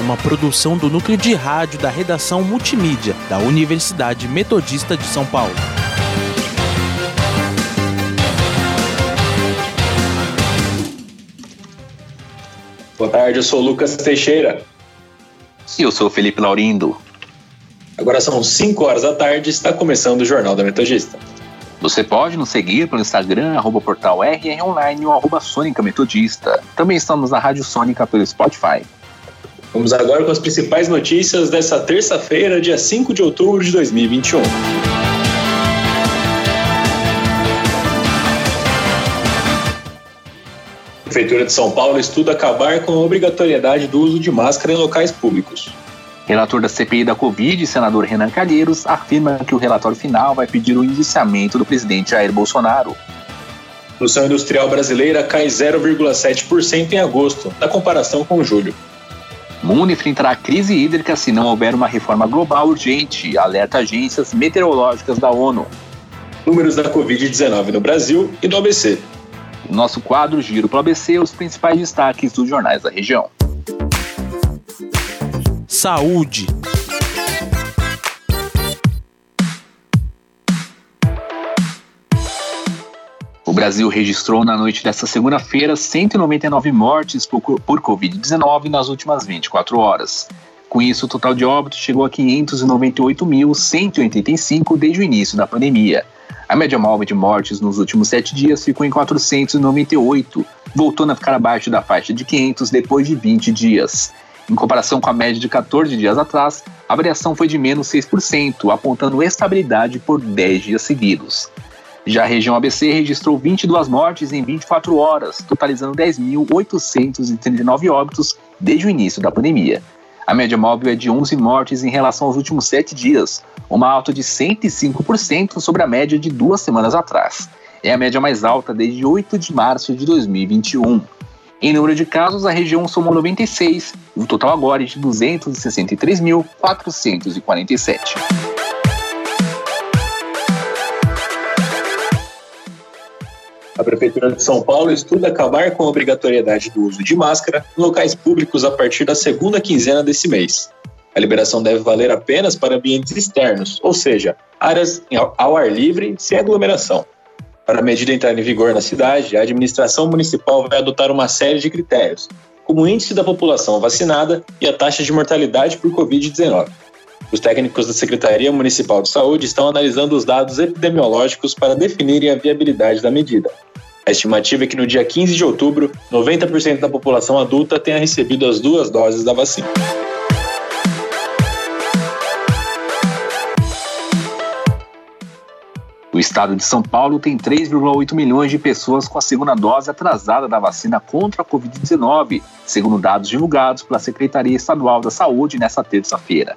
uma produção do núcleo de rádio da redação multimídia da Universidade Metodista de São Paulo. Boa tarde, eu sou Lucas Teixeira. E eu sou Felipe Laurindo. Agora são 5 horas da tarde e está começando o Jornal da Metodista. Você pode nos seguir pelo Instagram, arroba portal RR Online ou arroba Sônica Metodista. Também estamos na Rádio Sônica pelo Spotify. Vamos agora com as principais notícias dessa terça-feira, dia 5 de outubro de 2021. A Prefeitura de São Paulo estuda acabar com a obrigatoriedade do uso de máscara em locais públicos. Relator da CPI da Covid, senador Renan Calheiros, afirma que o relatório final vai pedir o indiciamento do presidente Jair Bolsonaro. A produção industrial brasileira cai 0,7% em agosto, na comparação com julho. Mundo enfrentará crise hídrica se não houver uma reforma global urgente, alerta agências meteorológicas da ONU. Números da Covid-19 no Brasil e no ABC. Nosso quadro Giro para o ABC, os principais destaques dos jornais da região. Saúde. Brasil registrou na noite desta segunda-feira 199 mortes por, por Covid-19 nas últimas 24 horas. Com isso, o total de óbitos chegou a 598.185 desde o início da pandemia. A média móvel de mortes nos últimos sete dias ficou em 498, voltando a ficar abaixo da faixa de 500 depois de 20 dias. Em comparação com a média de 14 dias atrás, a variação foi de menos 6%, apontando estabilidade por 10 dias seguidos. Já a região ABC registrou 22 mortes em 24 horas, totalizando 10.839 óbitos desde o início da pandemia. A média móvel é de 11 mortes em relação aos últimos 7 dias, uma alta de 105% sobre a média de duas semanas atrás. É a média mais alta desde 8 de março de 2021. Em número de casos, a região somou 96, e o total agora é de 263.447. A Prefeitura de São Paulo estuda acabar com a obrigatoriedade do uso de máscara em locais públicos a partir da segunda quinzena desse mês. A liberação deve valer apenas para ambientes externos, ou seja, áreas ao ar livre, sem aglomeração. Para a medida entrar em vigor na cidade, a administração municipal vai adotar uma série de critérios, como o índice da população vacinada e a taxa de mortalidade por Covid-19. Os técnicos da Secretaria Municipal de Saúde estão analisando os dados epidemiológicos para definirem a viabilidade da medida. A estimativa é que no dia 15 de outubro, 90% da população adulta tenha recebido as duas doses da vacina. O estado de São Paulo tem 3,8 milhões de pessoas com a segunda dose atrasada da vacina contra a Covid-19, segundo dados divulgados pela Secretaria Estadual da Saúde nesta terça-feira.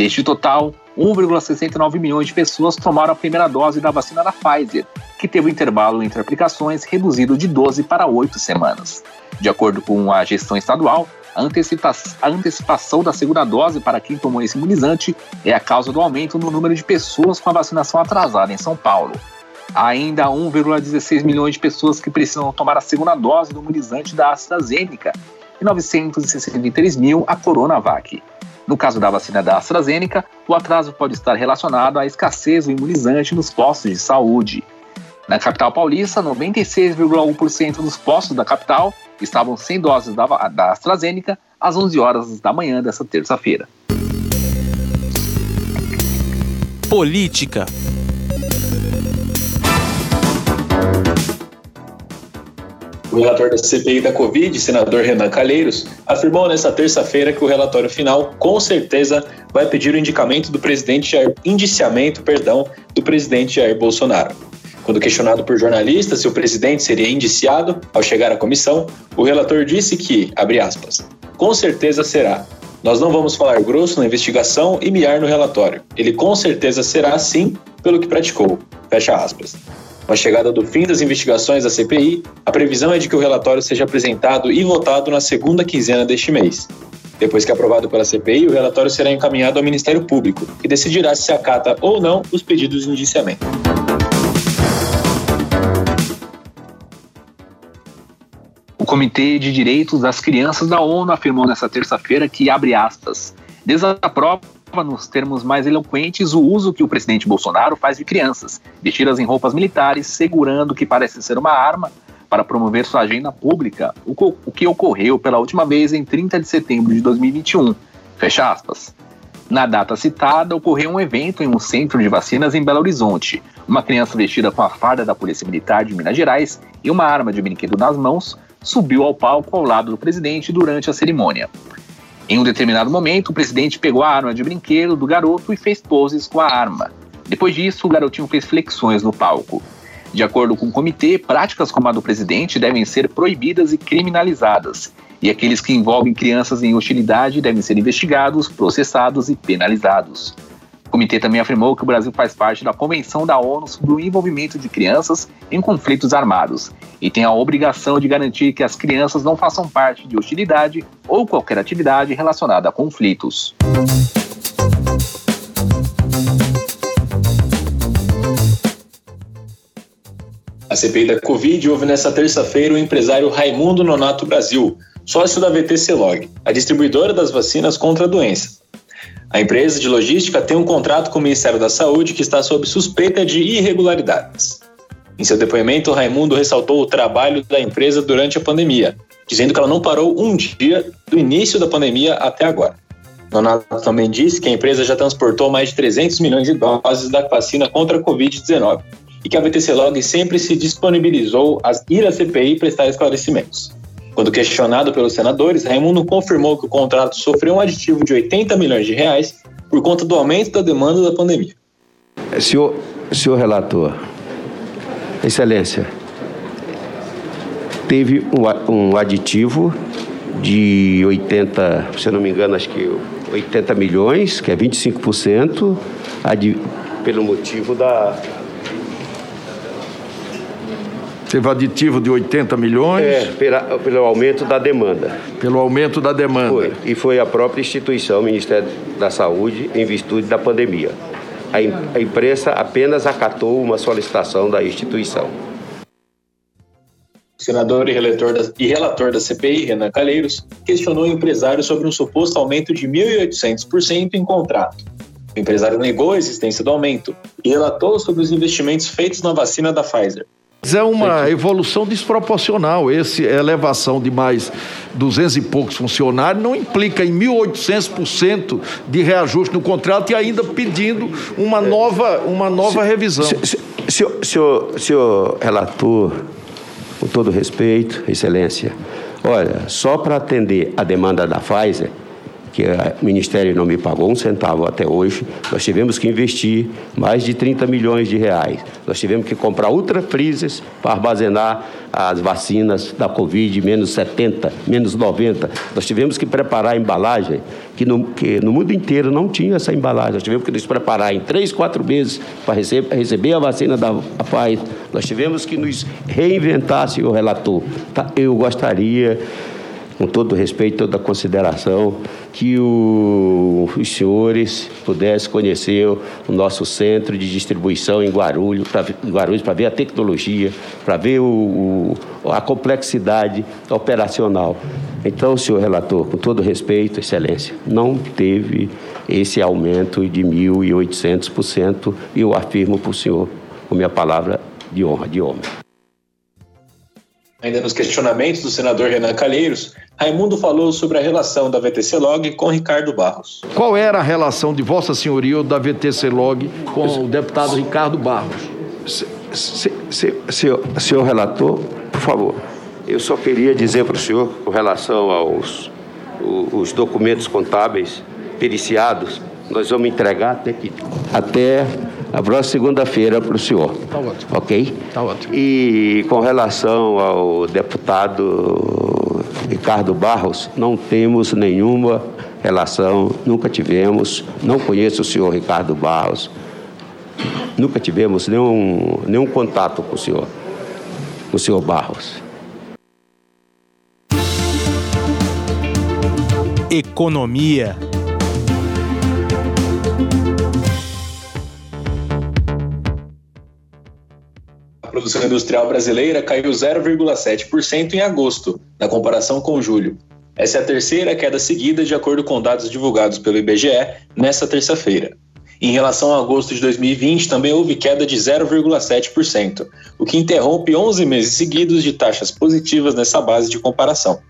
Deste total, 1,69 milhões de pessoas tomaram a primeira dose da vacina da Pfizer, que teve o intervalo entre aplicações reduzido de 12 para 8 semanas. De acordo com a gestão estadual, a, antecipa a antecipação da segunda dose para quem tomou esse imunizante é a causa do aumento no número de pessoas com a vacinação atrasada em São Paulo. Há ainda 1,16 milhões de pessoas que precisam tomar a segunda dose do imunizante da AstraZeneca e 963 mil a Coronavac. No caso da vacina da AstraZeneca, o atraso pode estar relacionado à escassez do imunizante nos postos de saúde. Na capital paulista, 96,1% dos postos da capital estavam sem doses da, da AstraZeneca às 11 horas da manhã dessa terça-feira. Política. O relator da CPI da Covid, senador Renan Calheiros, afirmou nesta terça-feira que o relatório final, com certeza, vai pedir o indicamento do presidente Jair, indiciamento, perdão, do presidente Jair Bolsonaro. Quando questionado por jornalistas se o presidente seria indiciado ao chegar à comissão, o relator disse que, abre aspas, com certeza será. Nós não vamos falar grosso na investigação e miar no relatório. Ele com certeza será assim pelo que praticou. Fecha aspas. Com a chegada do fim das investigações da CPI, a previsão é de que o relatório seja apresentado e votado na segunda quinzena deste mês. Depois que aprovado pela CPI, o relatório será encaminhado ao Ministério Público, que decidirá se acata ou não os pedidos de indiciamento. O Comitê de Direitos das Crianças da ONU afirmou nesta terça-feira que, abre aspas, desaprova nos termos mais eloquentes o uso que o presidente Bolsonaro faz de crianças, vestidas em roupas militares, segurando o que parece ser uma arma para promover sua agenda pública, o que ocorreu pela última vez em 30 de setembro de 2021. Fecha aspas. Na data citada, ocorreu um evento em um centro de vacinas em Belo Horizonte. Uma criança vestida com a farda da Polícia Militar de Minas Gerais e uma arma de brinquedo nas mãos subiu ao palco ao lado do presidente durante a cerimônia. Em um determinado momento, o presidente pegou a arma de brinquedo do garoto e fez poses com a arma. Depois disso, o garotinho fez flexões no palco. De acordo com o comitê, práticas como a do presidente devem ser proibidas e criminalizadas, e aqueles que envolvem crianças em hostilidade devem ser investigados, processados e penalizados. O comitê também afirmou que o Brasil faz parte da Convenção da ONU sobre o envolvimento de crianças em conflitos armados e tem a obrigação de garantir que as crianças não façam parte de hostilidade ou qualquer atividade relacionada a conflitos. A CPI da Covid houve nesta terça-feira o empresário Raimundo Nonato Brasil, sócio da VTC Log, a distribuidora das vacinas contra a doença. A empresa de logística tem um contrato com o Ministério da Saúde que está sob suspeita de irregularidades. Em seu depoimento, Raimundo ressaltou o trabalho da empresa durante a pandemia, dizendo que ela não parou um dia do início da pandemia até agora. Nonato também disse que a empresa já transportou mais de 300 milhões de doses da vacina contra a Covid-19 e que a VTC Log sempre se disponibilizou a ir à CPI prestar esclarecimentos. Quando questionado pelos senadores, Raimundo confirmou que o contrato sofreu um aditivo de 80 milhões de reais por conta do aumento da demanda da pandemia. Senhor, senhor relator, Excelência, teve um, aditivo de 80, se não me engano, acho que 80 milhões, que é 25%, pelo motivo da, Teve aditivo de 80 milhões? É, pela, pelo aumento da demanda. Pelo aumento da demanda. Foi. E foi a própria instituição, o Ministério da Saúde, em virtude da pandemia. A, a imprensa apenas acatou uma solicitação da instituição. O senador e relator, da, e relator da CPI, Renan Calheiros, questionou o empresário sobre um suposto aumento de 1.800% em contrato. O empresário negou a existência do aumento e relatou sobre os investimentos feitos na vacina da Pfizer. É uma evolução desproporcional. Essa elevação de mais 200 e poucos funcionários não implica em 1.800% de reajuste no contrato e ainda pedindo uma nova, uma nova se, revisão. Se, se, senhor, senhor, senhor relator, com todo respeito, excelência, olha, só para atender a demanda da Pfizer, que o Ministério não me pagou um centavo até hoje. Nós tivemos que investir mais de 30 milhões de reais. Nós tivemos que comprar ultra freezers para armazenar as vacinas da Covid, menos 70, menos 90. Nós tivemos que preparar a embalagem, que no, que no mundo inteiro não tinha essa embalagem. Nós tivemos que nos preparar em três, quatro meses para receber, receber a vacina da Pfizer. Nós tivemos que nos reinventar, senhor relator. Tá? Eu gostaria com todo respeito, toda consideração, que o, os senhores pudessem conhecer o nosso centro de distribuição em Guarulhos, para ver a tecnologia, para ver o, o, a complexidade operacional. Então, senhor relator, com todo respeito, excelência, não teve esse aumento de 1.800% e eu afirmo para o senhor, com minha palavra de honra, de homem. Ainda nos questionamentos do senador Renan Calheiros, Raimundo falou sobre a relação da VTC Log com Ricardo Barros. Qual era a relação de Vossa Senhoria ou da VTC Log com o deputado Ricardo Barros? Se, se, se, senhor, senhor relator, por favor, eu só queria dizer para o senhor, com relação aos os documentos contábeis periciados, nós vamos entregar até, que, até a próxima segunda-feira para o senhor. Está ótimo. Ok? Está ótimo. E com relação ao deputado Ricardo Barros, não temos nenhuma relação, nunca tivemos, não conheço o senhor Ricardo Barros, nunca tivemos nenhum, nenhum contato com o senhor, com o senhor Barros. Economia. Produção industrial brasileira caiu 0,7% em agosto, na comparação com julho. Essa é a terceira queda seguida, de acordo com dados divulgados pelo IBGE nesta terça-feira. Em relação a agosto de 2020, também houve queda de 0,7%, o que interrompe 11 meses seguidos de taxas positivas nessa base de comparação.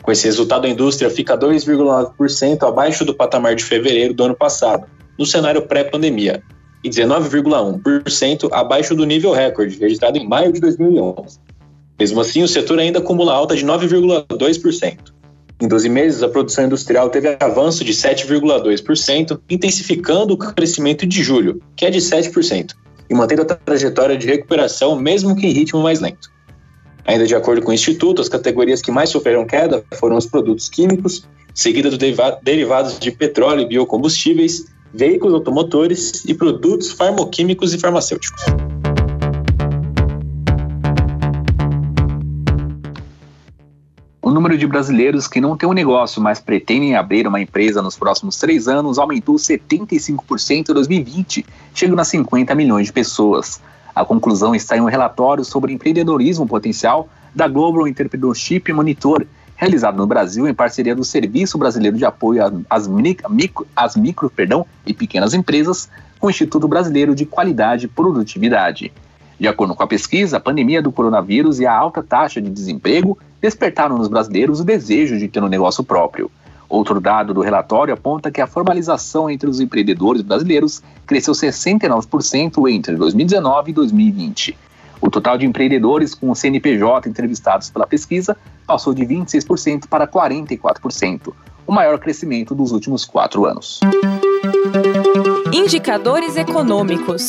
Com esse resultado, a indústria fica 2,9% abaixo do patamar de fevereiro do ano passado, no cenário pré-pandemia, e 19,1% abaixo do nível recorde, registrado em maio de 2011. Mesmo assim, o setor ainda acumula alta de 9,2%. Em 12 meses, a produção industrial teve avanço de 7,2%, intensificando o crescimento de julho, que é de 7%, e mantendo a trajetória de recuperação, mesmo que em ritmo mais lento. Ainda de acordo com o Instituto, as categorias que mais sofreram queda foram os produtos químicos, seguida dos derivados de petróleo e biocombustíveis, veículos automotores e produtos farmoquímicos e farmacêuticos. O número de brasileiros que não têm um negócio, mas pretendem abrir uma empresa nos próximos três anos aumentou 75% em 2020, chegando a 50 milhões de pessoas. A conclusão está em um relatório sobre empreendedorismo potencial da Global Entrepreneurship Monitor, realizado no Brasil em parceria do Serviço Brasileiro de Apoio às, micro, às micro perdão, e pequenas empresas com o Instituto Brasileiro de Qualidade e Produtividade. De acordo com a pesquisa, a pandemia do coronavírus e a alta taxa de desemprego despertaram nos brasileiros o desejo de ter um negócio próprio. Outro dado do relatório aponta que a formalização entre os empreendedores brasileiros cresceu 69% entre 2019 e 2020. O total de empreendedores com o CNPJ entrevistados pela pesquisa passou de 26% para 44%, o maior crescimento dos últimos quatro anos. Indicadores econômicos.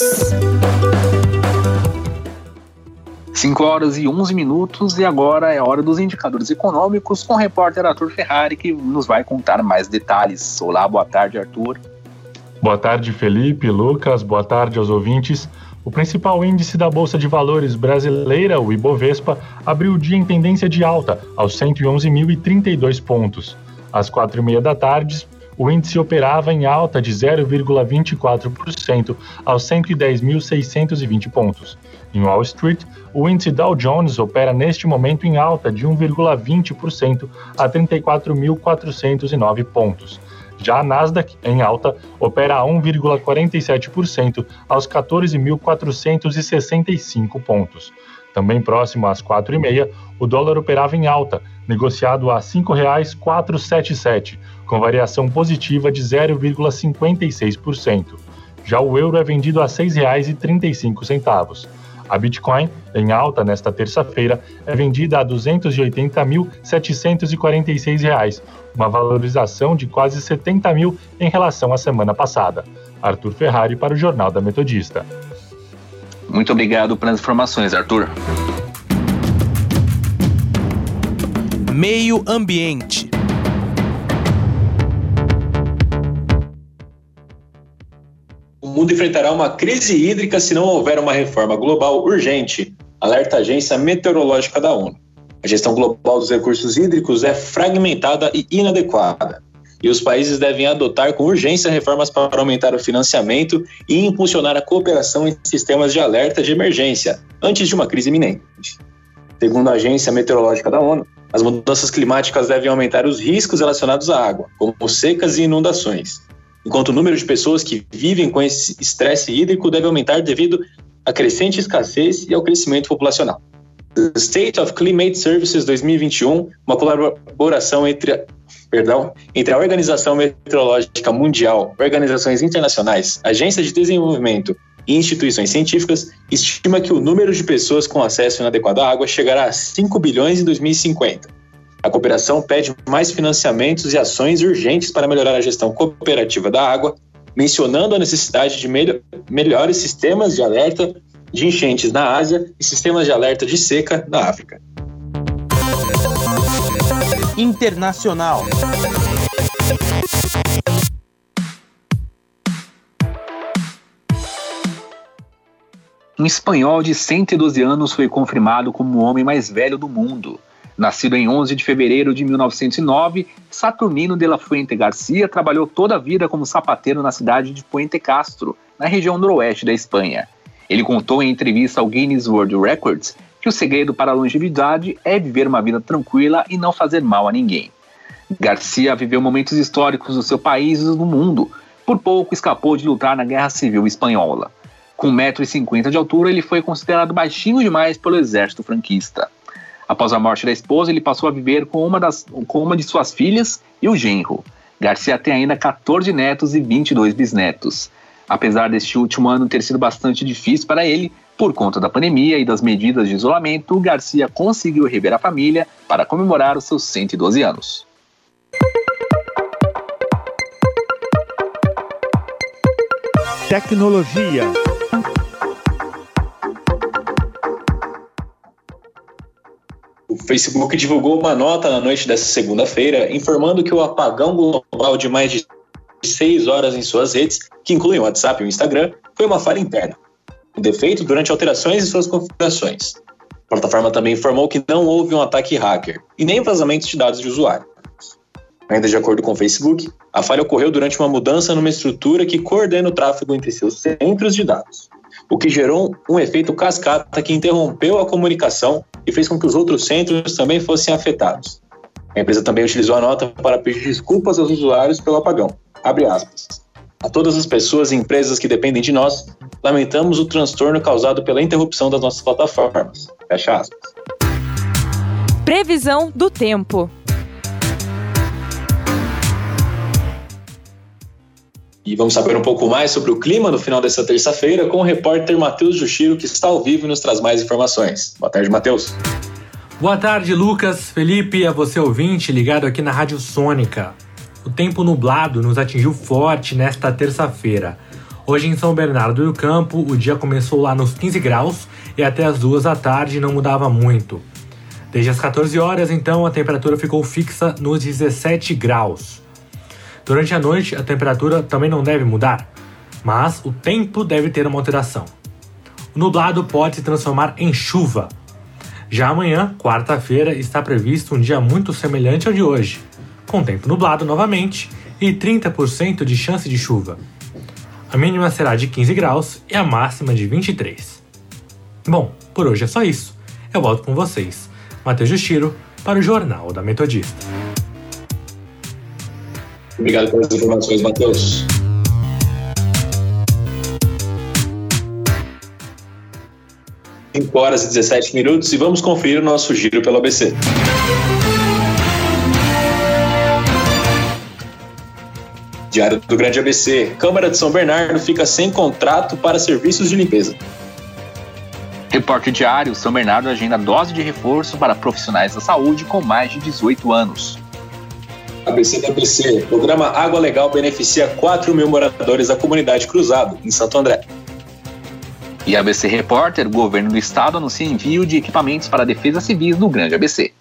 5 horas e 11 minutos e agora é hora dos indicadores econômicos com o repórter Arthur Ferrari que nos vai contar mais detalhes. Olá, boa tarde, Arthur. Boa tarde, Felipe, Lucas, boa tarde aos ouvintes. O principal índice da Bolsa de Valores brasileira, o Ibovespa, abriu o dia em tendência de alta, aos 111.032 pontos. Às quatro e meia da tarde, o índice operava em alta de 0,24% aos 110.620 pontos. Em Wall Street, o índice Dow Jones opera neste momento em alta de 1,20% a 34.409 pontos. Já a Nasdaq, em alta, opera a 1,47% aos 14.465 pontos. Também próximo às 4h30, o dólar operava em alta, negociado a R$ 5,477, com variação positiva de 0,56%. Já o euro é vendido a R$ 6,35. A Bitcoin, em alta nesta terça-feira, é vendida a R$ 280.746, uma valorização de quase 70 mil em relação à semana passada. Arthur Ferrari para o Jornal da Metodista. Muito obrigado pelas informações, Arthur. Meio Ambiente. Mundo enfrentará uma crise hídrica se não houver uma reforma global urgente, alerta a Agência Meteorológica da ONU. A gestão global dos recursos hídricos é fragmentada e inadequada, e os países devem adotar com urgência reformas para aumentar o financiamento e impulsionar a cooperação em sistemas de alerta de emergência antes de uma crise iminente. Segundo a Agência Meteorológica da ONU, as mudanças climáticas devem aumentar os riscos relacionados à água, como secas e inundações, enquanto o número de pessoas que vivem com esse estresse hídrico deve aumentar devido à crescente escassez e ao crescimento populacional. State of Climate Services 2021, uma colaboração entre, perdão, entre a Organização Meteorológica Mundial, organizações internacionais, agências de desenvolvimento e instituições científicas, estima que o número de pessoas com acesso inadequado à água chegará a 5 bilhões em 2050 a cooperação pede mais financiamentos e ações urgentes para melhorar a gestão cooperativa da água, mencionando a necessidade de melhores sistemas de alerta de enchentes na Ásia e sistemas de alerta de seca na África. Internacional. Um espanhol de 112 anos foi confirmado como o homem mais velho do mundo. Nascido em 11 de fevereiro de 1909, Saturnino de la Fuente Garcia trabalhou toda a vida como sapateiro na cidade de Puente Castro, na região noroeste da Espanha. Ele contou em entrevista ao Guinness World Records que o segredo para a longevidade é viver uma vida tranquila e não fazer mal a ninguém. Garcia viveu momentos históricos do seu país e do mundo. Por pouco escapou de lutar na Guerra Civil Espanhola. Com 1,50m de altura, ele foi considerado baixinho demais pelo exército franquista. Após a morte da esposa, ele passou a viver com uma, das, com uma de suas filhas e o genro. Garcia tem ainda 14 netos e 22 bisnetos. Apesar deste último ano ter sido bastante difícil para ele, por conta da pandemia e das medidas de isolamento, Garcia conseguiu rever a família para comemorar os seus 112 anos. Tecnologia. O Facebook divulgou uma nota na noite dessa segunda-feira informando que o apagão global de mais de seis horas em suas redes, que incluem o WhatsApp e o Instagram, foi uma falha interna. Um defeito durante alterações em suas configurações. A plataforma também informou que não houve um ataque hacker e nem vazamento de dados de usuário. Ainda de acordo com o Facebook, a falha ocorreu durante uma mudança numa estrutura que coordena o tráfego entre seus centros de dados, o que gerou um efeito cascata que interrompeu a comunicação e fez com que os outros centros também fossem afetados. A empresa também utilizou a nota para pedir desculpas aos usuários pelo apagão. Abre aspas. A todas as pessoas e empresas que dependem de nós, lamentamos o transtorno causado pela interrupção das nossas plataformas. Fecha aspas. Previsão do tempo. E vamos saber um pouco mais sobre o clima no final dessa terça-feira com o repórter Matheus Juxiro, que está ao vivo e nos traz mais informações. Boa tarde, Matheus. Boa tarde, Lucas, Felipe a você ouvinte ligado aqui na Rádio Sônica. O tempo nublado nos atingiu forte nesta terça-feira. Hoje em São Bernardo do Campo, o dia começou lá nos 15 graus e até as duas da tarde não mudava muito. Desde as 14 horas, então, a temperatura ficou fixa nos 17 graus. Durante a noite, a temperatura também não deve mudar, mas o tempo deve ter uma alteração. O nublado pode se transformar em chuva. Já amanhã, quarta-feira, está previsto um dia muito semelhante ao de hoje, com tempo nublado novamente e 30% de chance de chuva. A mínima será de 15 graus e a máxima de 23. Bom, por hoje é só isso. Eu volto com vocês, Matheus Justiro, para o Jornal da Metodista. Obrigado pelas informações, Matheus. Cinco horas e 17 minutos e vamos conferir o nosso giro pelo ABC. Diário do Grande ABC. Câmara de São Bernardo fica sem contrato para serviços de limpeza. Repórter Diário, São Bernardo agenda dose de reforço para profissionais da saúde com mais de 18 anos. ABC da ABC. Programa Água Legal beneficia 4 mil moradores da comunidade Cruzado, em Santo André. E ABC Repórter, governo do estado anuncia envio de equipamentos para a defesa civis do Grande ABC.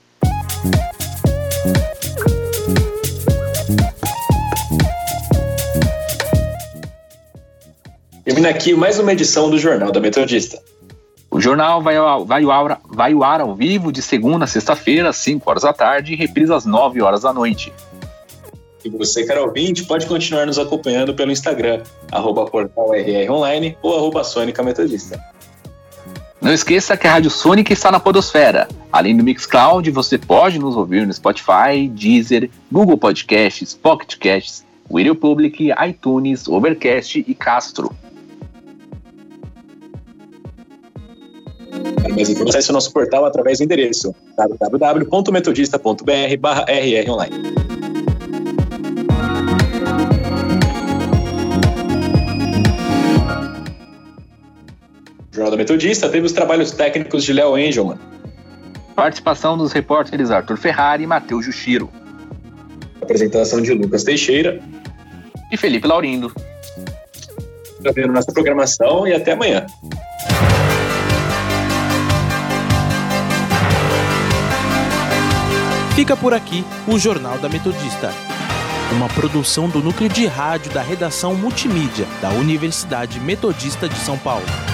Termina aqui mais uma edição do Jornal da Metodista. O jornal vai ao, vai, ao, vai ao ar ao vivo de segunda a sexta-feira, às 5 horas da tarde, e reprisa às 9 horas da noite. E você, caro ouvinte, pode continuar nos acompanhando pelo Instagram, arroba portalrronline ou arroba Sônica Metodista. Não esqueça que a Rádio Sônica está na Podosfera. Além do Mixcloud, você pode nos ouvir no Spotify, Deezer, Google Podcasts, Pocket Casts, Radio Public, iTunes, Overcast e Castro. Mais informações, acesse o nosso portal através do endereço www.metodista.br/rronline. Jornal da Metodista teve os trabalhos técnicos de Léo Engelman. Participação dos repórteres Arthur Ferrari e Matheus Juxiro. Apresentação de Lucas Teixeira e Felipe Laurindo. Tá vendo nossa programação e até amanhã. Fica por aqui o Jornal da Metodista, uma produção do núcleo de rádio da redação multimídia da Universidade Metodista de São Paulo.